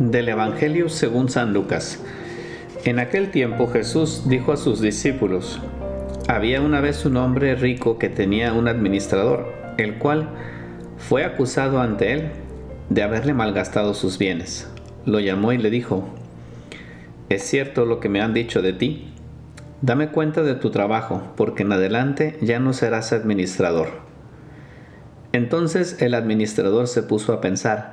Del Evangelio según San Lucas. En aquel tiempo Jesús dijo a sus discípulos, había una vez un hombre rico que tenía un administrador, el cual fue acusado ante él de haberle malgastado sus bienes. Lo llamó y le dijo, ¿es cierto lo que me han dicho de ti? Dame cuenta de tu trabajo, porque en adelante ya no serás administrador. Entonces el administrador se puso a pensar,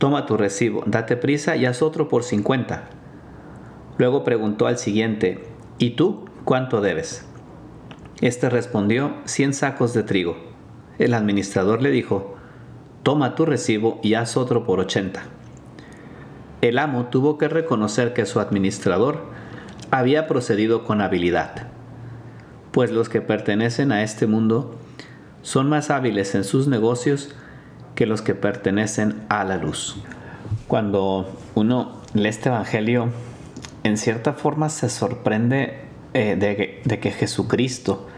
Toma tu recibo, date prisa y haz otro por cincuenta. Luego preguntó al siguiente, ¿y tú cuánto debes? Este respondió, cien sacos de trigo. El administrador le dijo, Toma tu recibo y haz otro por ochenta. El amo tuvo que reconocer que su administrador había procedido con habilidad, pues los que pertenecen a este mundo son más hábiles en sus negocios que los que pertenecen a la luz. Cuando uno lee este Evangelio, en cierta forma se sorprende eh, de, que, Jesucristo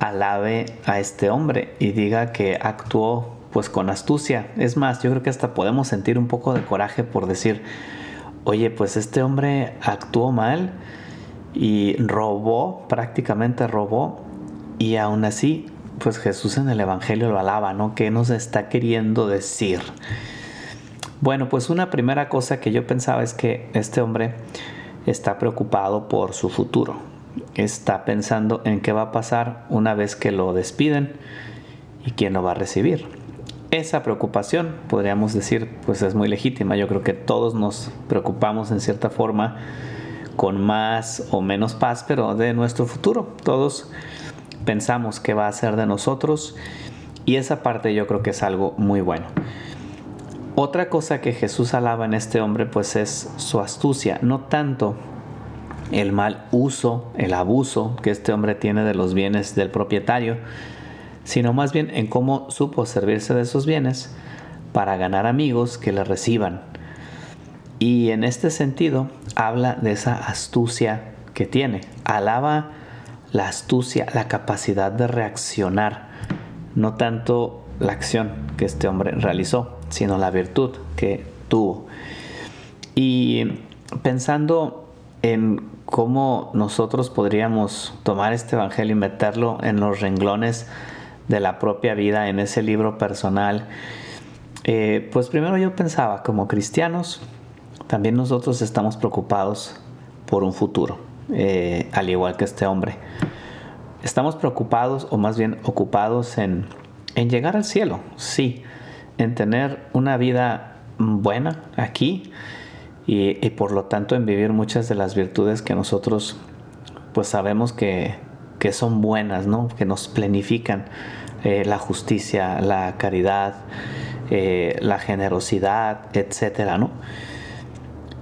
alabe a este hombre y diga que actuó pues con astucia. Es más, yo creo que hasta podemos sentir un poco de coraje por decir, oye, pues este hombre actuó mal y robó, prácticamente robó, y aún así pues Jesús en el Evangelio lo alaba, ¿no? ¿Qué nos está queriendo decir? Bueno, pues una primera cosa que yo pensaba es que este hombre está preocupado por su futuro. Está pensando en qué va a pasar una vez que lo despiden y quién lo va a recibir. Esa preocupación, podríamos decir, pues es muy legítima. Yo creo que todos nos preocupamos en cierta forma con más o menos paz, pero de nuestro futuro. Todos pensamos que va a ser de nosotros y esa parte yo creo que es algo muy bueno. Otra cosa que Jesús alaba en este hombre pues es su astucia, no tanto el mal uso, el abuso que este hombre tiene de los bienes del propietario, sino más bien en cómo supo servirse de esos bienes para ganar amigos que le reciban. Y en este sentido habla de esa astucia que tiene. Alaba la astucia, la capacidad de reaccionar, no tanto la acción que este hombre realizó, sino la virtud que tuvo. Y pensando en cómo nosotros podríamos tomar este evangelio y meterlo en los renglones de la propia vida, en ese libro personal, eh, pues primero yo pensaba, como cristianos, también nosotros estamos preocupados por un futuro, eh, al igual que este hombre. Estamos preocupados o más bien ocupados en, llegar al cielo, sí, en tener una vida buena aquí y, por lo tanto en vivir muchas de las virtudes que nosotros pues sabemos que, son buenas, ¿no? que nos planifican eh, la justicia, la caridad, eh, la generosidad, etcétera, ¿no?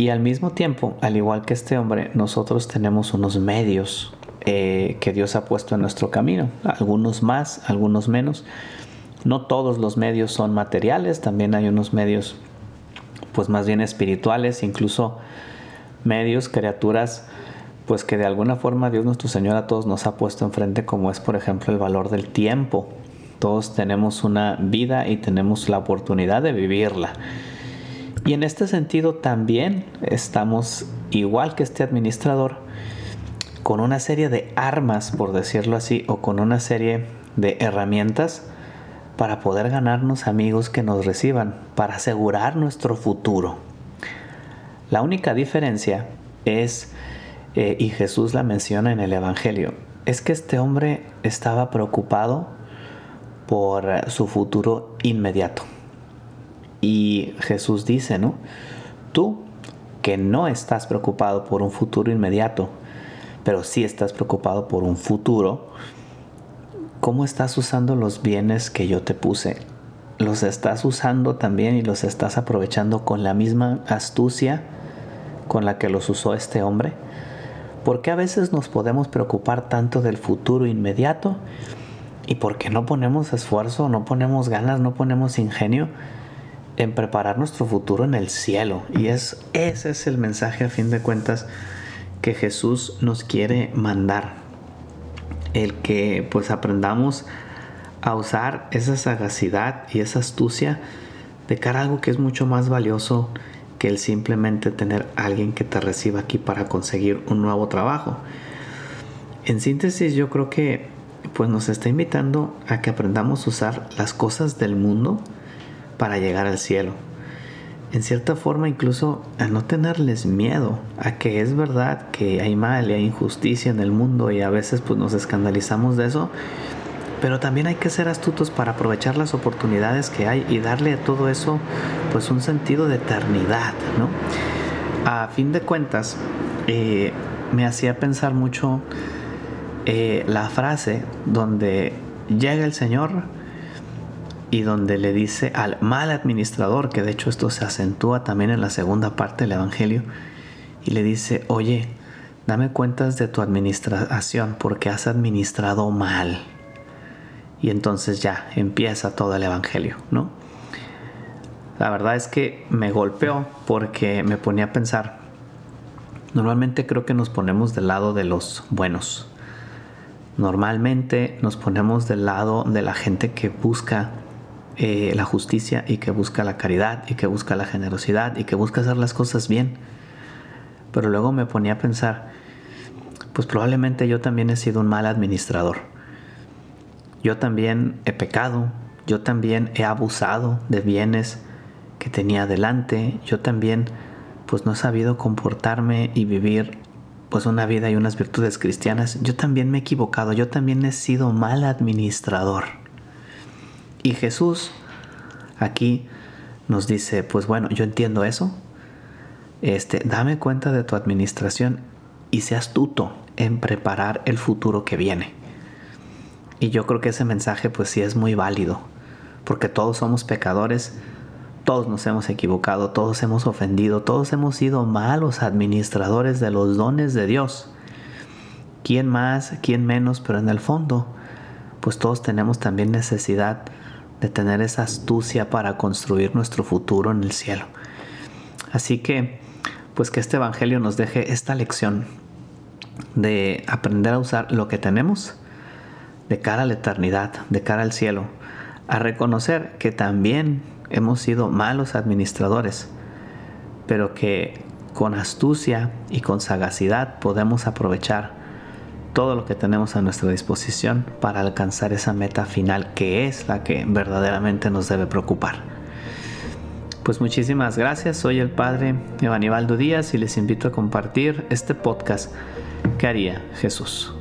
Y al mismo tiempo, al igual que este hombre, nosotros tenemos unos medios eh, que Dios ha puesto en nuestro camino, algunos más, algunos menos. No todos los medios son materiales, también hay unos medios pues más bien espirituales, incluso medios, criaturas, pues que de alguna forma Dios nuestro Señor a todos nos ha puesto enfrente, como es por ejemplo el valor del tiempo. Todos tenemos una vida y tenemos la oportunidad de vivirla. Y en este sentido también estamos, igual que este administrador, con una serie de armas, por decirlo así, o con una serie de herramientas para poder ganarnos amigos que nos reciban, para asegurar nuestro futuro. La única diferencia es, eh, y Jesús la menciona en el Evangelio, es que este hombre estaba preocupado por su futuro inmediato. Y Jesús dice, ¿no? Tú que no estás preocupado por un futuro inmediato, pero si estás preocupado por un futuro, ¿cómo estás usando los bienes que yo te puse? ¿Los estás usando también y los estás aprovechando con la misma astucia con la que los usó este hombre? ¿Por qué a veces nos podemos preocupar tanto del futuro inmediato? ¿Y por qué no ponemos esfuerzo, no ponemos ganas, no ponemos ingenio en preparar nuestro futuro en el cielo? Y es, ese es el mensaje a fin de cuentas que Jesús nos quiere mandar. El que pues aprendamos a usar esa sagacidad y esa astucia de cara a algo que es mucho más valioso que el simplemente tener alguien que te reciba aquí para conseguir un nuevo trabajo. En síntesis, yo creo que pues nos está invitando a que aprendamos a usar las cosas del mundo para llegar al cielo. En cierta forma, incluso a no tenerles miedo a que es verdad que hay mal y hay injusticia en el mundo y a veces pues nos escandalizamos de eso, pero también hay que ser astutos para aprovechar las oportunidades que hay y darle a todo eso pues un sentido de eternidad, ¿no? A fin de cuentas, eh, me hacía pensar mucho eh, la frase donde llega el Señor y donde le dice al mal administrador, que de hecho esto se acentúa también en la segunda parte del Evangelio, y le dice, oye, dame cuentas de tu administración porque has administrado mal y entonces ya empieza todo el Evangelio, ¿no? La verdad es que me golpeó porque me ponía a pensar, normalmente creo que nos ponemos del lado de los buenos, normalmente nos ponemos del lado de la gente que busca eh, la justicia y que busca la caridad y que busca la generosidad y que busca hacer las cosas bien. Pero luego me ponía a pensar, pues probablemente yo también he sido un mal administrador yo también he pecado, yo también he abusado de bienes que tenía delante, yo también pues no he sabido comportarme y vivir pues una vida y unas virtudes cristianas, yo también me he equivocado, yo también he sido mal administrador. Y Jesús aquí nos dice, pues bueno, yo entiendo eso. Este, dame cuenta de tu administración y sé astuto en preparar el futuro que viene. Y yo creo que ese mensaje pues sí es muy válido, porque todos somos pecadores, todos nos hemos equivocado, todos hemos ofendido, todos hemos sido malos administradores de los dones de Dios. ¿Quién más, quién menos? Pero en el fondo, pues todos tenemos también necesidad de tener esa astucia para construir nuestro futuro en el cielo. Así que, pues que este Evangelio nos deje esta lección de aprender a usar lo que tenemos de cara a la eternidad, de cara al cielo, a reconocer que también hemos sido malos administradores, pero que con astucia y con sagacidad podemos aprovechar todo lo que tenemos a nuestra disposición para alcanzar esa meta final que es la que verdaderamente nos debe preocupar. Pues muchísimas gracias, soy el Padre Evanibaldo Díaz y les invito a compartir este podcast que haría Jesús.